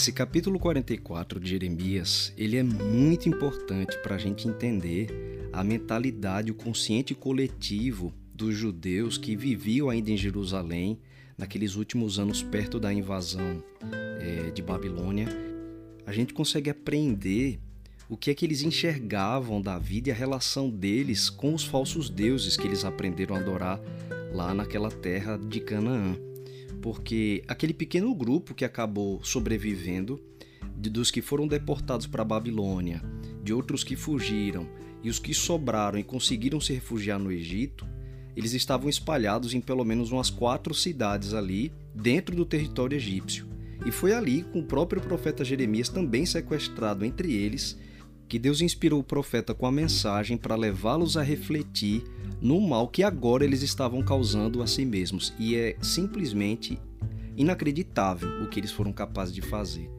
Esse capítulo 44 de Jeremias, ele é muito importante para a gente entender a mentalidade, o consciente coletivo dos judeus que viviam ainda em Jerusalém naqueles últimos anos perto da invasão é, de Babilônia. A gente consegue aprender o que é que eles enxergavam da vida e a relação deles com os falsos deuses que eles aprenderam a adorar lá naquela terra de Canaã porque aquele pequeno grupo que acabou sobrevivendo, dos que foram deportados para a Babilônia, de outros que fugiram e os que sobraram e conseguiram se refugiar no Egito, eles estavam espalhados em pelo menos umas quatro cidades ali, dentro do território egípcio. E foi ali, com o próprio profeta Jeremias também sequestrado entre eles, que Deus inspirou o profeta com a mensagem para levá-los a refletir no mal que agora eles estavam causando a si mesmos. E é simplesmente inacreditável o que eles foram capazes de fazer.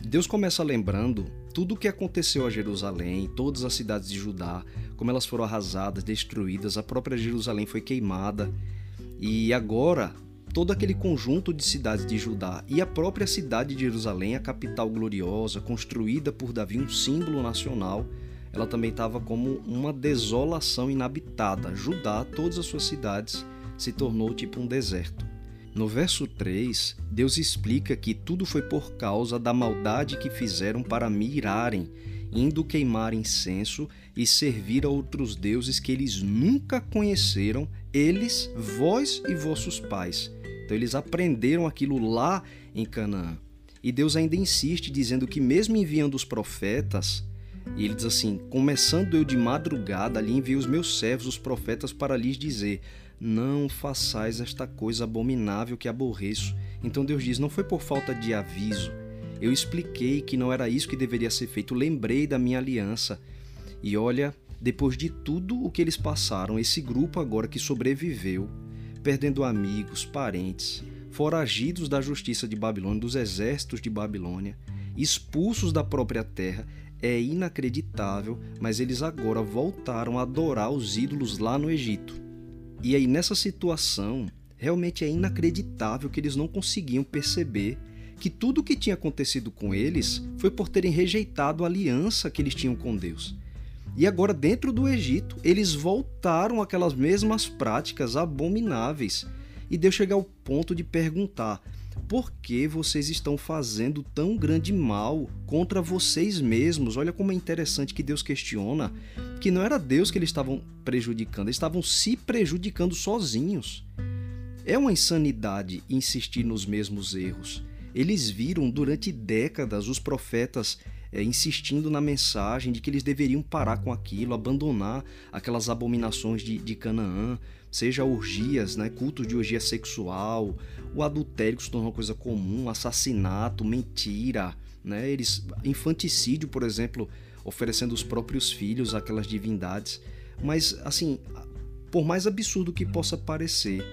Deus começa lembrando tudo o que aconteceu a Jerusalém, todas as cidades de Judá, como elas foram arrasadas, destruídas, a própria Jerusalém foi queimada. E agora, todo aquele conjunto de cidades de Judá e a própria cidade de Jerusalém, a capital gloriosa, construída por Davi, um símbolo nacional, ela também estava como uma desolação inabitada. Judá, todas as suas cidades, se tornou tipo um deserto. No verso 3, Deus explica que tudo foi por causa da maldade que fizeram para mirarem, indo queimar incenso e servir a outros deuses que eles nunca conheceram, eles, vós e vossos pais. Então eles aprenderam aquilo lá em Canaã. E Deus ainda insiste dizendo que mesmo enviando os profetas, e ele diz assim: Começando eu de madrugada, ali enviei os meus servos, os profetas, para lhes dizer: Não façais esta coisa abominável que aborreço. Então Deus diz: Não foi por falta de aviso. Eu expliquei que não era isso que deveria ser feito. Lembrei da minha aliança. E olha, depois de tudo o que eles passaram, esse grupo agora que sobreviveu, perdendo amigos, parentes, foragidos da justiça de Babilônia, dos exércitos de Babilônia, expulsos da própria terra, é inacreditável, mas eles agora voltaram a adorar os ídolos lá no Egito. E aí, nessa situação, realmente é inacreditável que eles não conseguiam perceber que tudo o que tinha acontecido com eles foi por terem rejeitado a aliança que eles tinham com Deus. E agora, dentro do Egito, eles voltaram àquelas mesmas práticas abomináveis. E Deus chega ao ponto de perguntar: por que vocês estão fazendo tão grande mal contra vocês mesmos? Olha como é interessante que Deus questiona que não era Deus que eles estavam prejudicando, eles estavam se prejudicando sozinhos. É uma insanidade insistir nos mesmos erros. Eles viram durante décadas os profetas é, insistindo na mensagem de que eles deveriam parar com aquilo, abandonar aquelas abominações de, de Canaã, seja orgias, né, cultos de orgia sexual, o adultério que se tornou coisa comum, assassinato, mentira, né, eles, infanticídio, por exemplo, oferecendo os próprios filhos àquelas divindades. Mas, assim, por mais absurdo que possa parecer,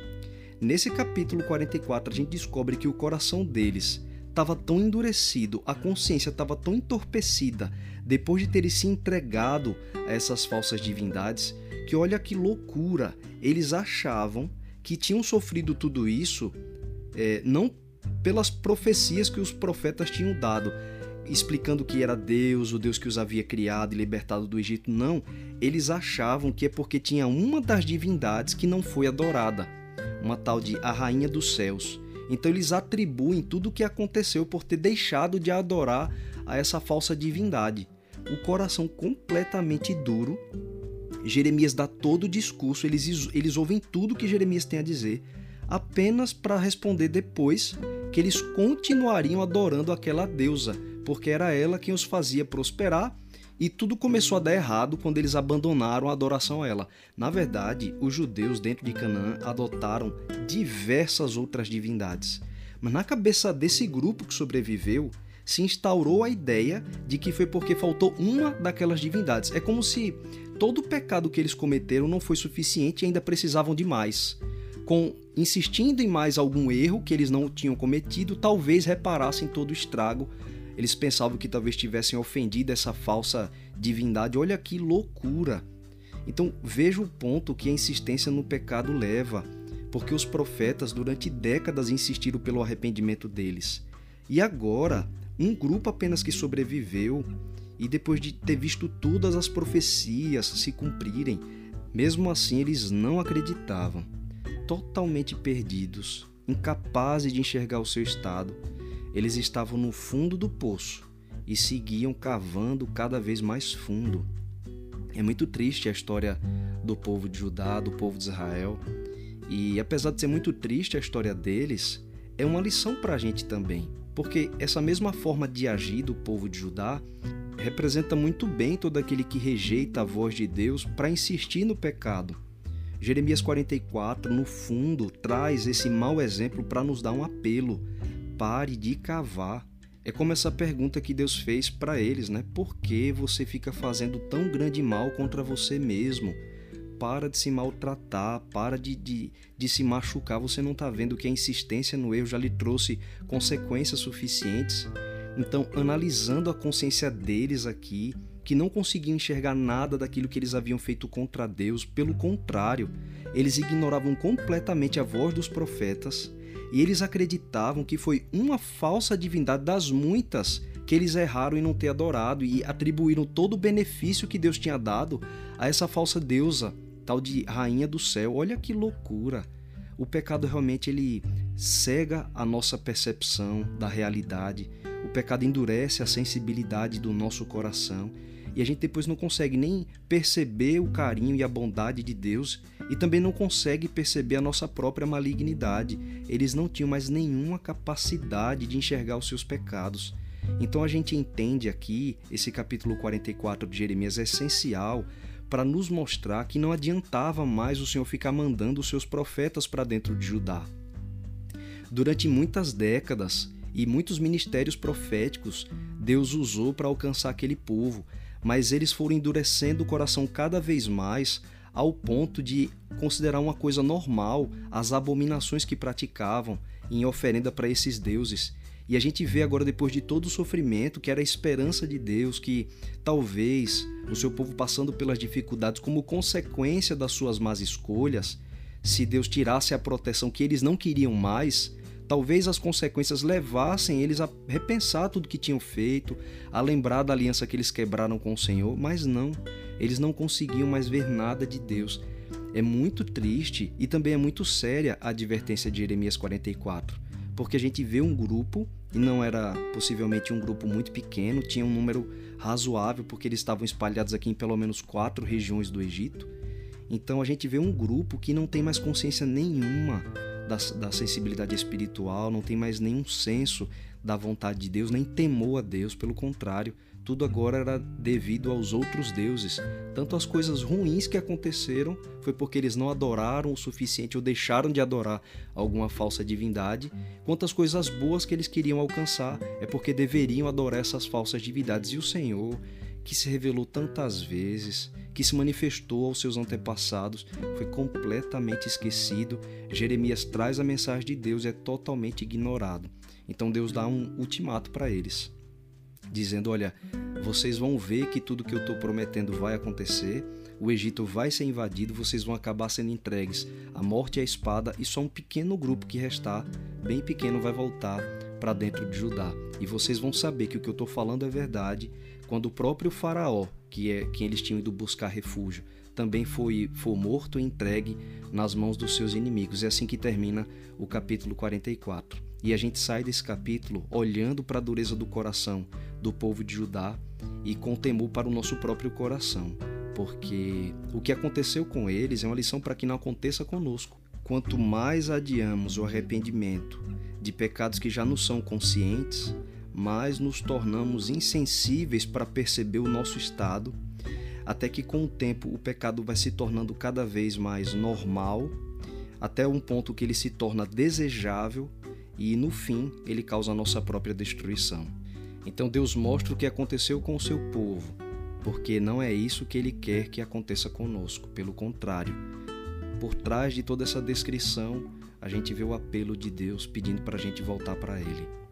nesse capítulo 44 a gente descobre que o coração deles estava tão endurecido, a consciência estava tão entorpecida depois de terem se entregado a essas falsas divindades, que olha que loucura, eles achavam que tinham sofrido tudo isso é, não pelas profecias que os profetas tinham dado, explicando que era Deus, o Deus que os havia criado e libertado do Egito. Não, eles achavam que é porque tinha uma das divindades que não foi adorada, uma tal de a Rainha dos Céus. Então eles atribuem tudo o que aconteceu por ter deixado de adorar a essa falsa divindade. O coração completamente duro. Jeremias dá todo o discurso, eles, eles ouvem tudo que Jeremias tem a dizer, apenas para responder depois que eles continuariam adorando aquela deusa, porque era ela quem os fazia prosperar e tudo começou a dar errado quando eles abandonaram a adoração a ela. Na verdade, os judeus dentro de Canaã adotaram diversas outras divindades. Mas na cabeça desse grupo que sobreviveu, se instaurou a ideia de que foi porque faltou uma daquelas divindades. É como se todo o pecado que eles cometeram não foi suficiente e ainda precisavam de mais. Com insistindo em mais algum erro que eles não tinham cometido, talvez reparassem todo o estrago eles pensavam que talvez tivessem ofendido essa falsa divindade. Olha que loucura! Então veja o ponto que a insistência no pecado leva, porque os profetas durante décadas insistiram pelo arrependimento deles. E agora, um grupo apenas que sobreviveu e depois de ter visto todas as profecias se cumprirem, mesmo assim eles não acreditavam, totalmente perdidos, incapazes de enxergar o seu estado. Eles estavam no fundo do poço e seguiam cavando cada vez mais fundo. É muito triste a história do povo de Judá, do povo de Israel. E apesar de ser muito triste a história deles, é uma lição para a gente também, porque essa mesma forma de agir do povo de Judá representa muito bem todo aquele que rejeita a voz de Deus para insistir no pecado. Jeremias 44, no fundo, traz esse mau exemplo para nos dar um apelo. Pare de cavar. É como essa pergunta que Deus fez para eles, né? Por que você fica fazendo tão grande mal contra você mesmo? Para de se maltratar, para de, de, de se machucar. Você não está vendo que a insistência no erro já lhe trouxe consequências suficientes? Então, analisando a consciência deles aqui, que não conseguiam enxergar nada daquilo que eles haviam feito contra Deus, pelo contrário, eles ignoravam completamente a voz dos profetas e eles acreditavam que foi uma falsa divindade das muitas que eles erraram em não ter adorado e atribuíram todo o benefício que Deus tinha dado a essa falsa deusa, tal de rainha do céu. Olha que loucura! O pecado realmente ele cega a nossa percepção da realidade. O pecado endurece a sensibilidade do nosso coração e a gente depois não consegue nem perceber o carinho e a bondade de Deus e também não consegue perceber a nossa própria malignidade. Eles não tinham mais nenhuma capacidade de enxergar os seus pecados. Então a gente entende aqui, esse capítulo 44 de Jeremias é essencial para nos mostrar que não adiantava mais o Senhor ficar mandando os seus profetas para dentro de Judá. Durante muitas décadas e muitos ministérios proféticos, Deus usou para alcançar aquele povo, mas eles foram endurecendo o coração cada vez mais ao ponto de considerar uma coisa normal as abominações que praticavam em oferenda para esses deuses. E a gente vê agora, depois de todo o sofrimento, que era a esperança de Deus, que talvez o seu povo passando pelas dificuldades como consequência das suas más escolhas, se Deus tirasse a proteção que eles não queriam mais, talvez as consequências levassem eles a repensar tudo que tinham feito, a lembrar da aliança que eles quebraram com o Senhor, mas não, eles não conseguiam mais ver nada de Deus. É muito triste e também é muito séria a advertência de Jeremias 44, porque a gente vê um grupo, e não era possivelmente um grupo muito pequeno, tinha um número razoável, porque eles estavam espalhados aqui em pelo menos quatro regiões do Egito. Então a gente vê um grupo que não tem mais consciência nenhuma da, da sensibilidade espiritual, não tem mais nenhum senso da vontade de Deus, nem temor a Deus, pelo contrário, tudo agora era devido aos outros deuses. Tanto as coisas ruins que aconteceram foi porque eles não adoraram o suficiente ou deixaram de adorar alguma falsa divindade, quanto as coisas boas que eles queriam alcançar é porque deveriam adorar essas falsas divindades. E o Senhor, que se revelou tantas vezes, que se manifestou aos seus antepassados, foi completamente esquecido. Jeremias traz a mensagem de Deus e é totalmente ignorado. Então Deus dá um ultimato para eles, dizendo: Olha, vocês vão ver que tudo que eu estou prometendo vai acontecer, o Egito vai ser invadido, vocês vão acabar sendo entregues à morte e à espada, e só um pequeno grupo que restar, bem pequeno, vai voltar para dentro de Judá. E vocês vão saber que o que eu estou falando é verdade quando o próprio Faraó, que é quem eles tinham ido buscar refúgio, também foi, foi morto e entregue nas mãos dos seus inimigos. É assim que termina o capítulo 44. E a gente sai desse capítulo olhando para a dureza do coração do povo de Judá e com temor para o nosso próprio coração, porque o que aconteceu com eles é uma lição para que não aconteça conosco. Quanto mais adiamos o arrependimento de pecados que já não são conscientes, mais nos tornamos insensíveis para perceber o nosso estado, até que com o tempo o pecado vai se tornando cada vez mais normal, até um ponto que ele se torna desejável e no fim ele causa a nossa própria destruição. Então Deus mostra o que aconteceu com o seu povo, porque não é isso que ele quer que aconteça conosco, pelo contrário. Por trás de toda essa descrição, a gente vê o apelo de Deus pedindo para a gente voltar para Ele.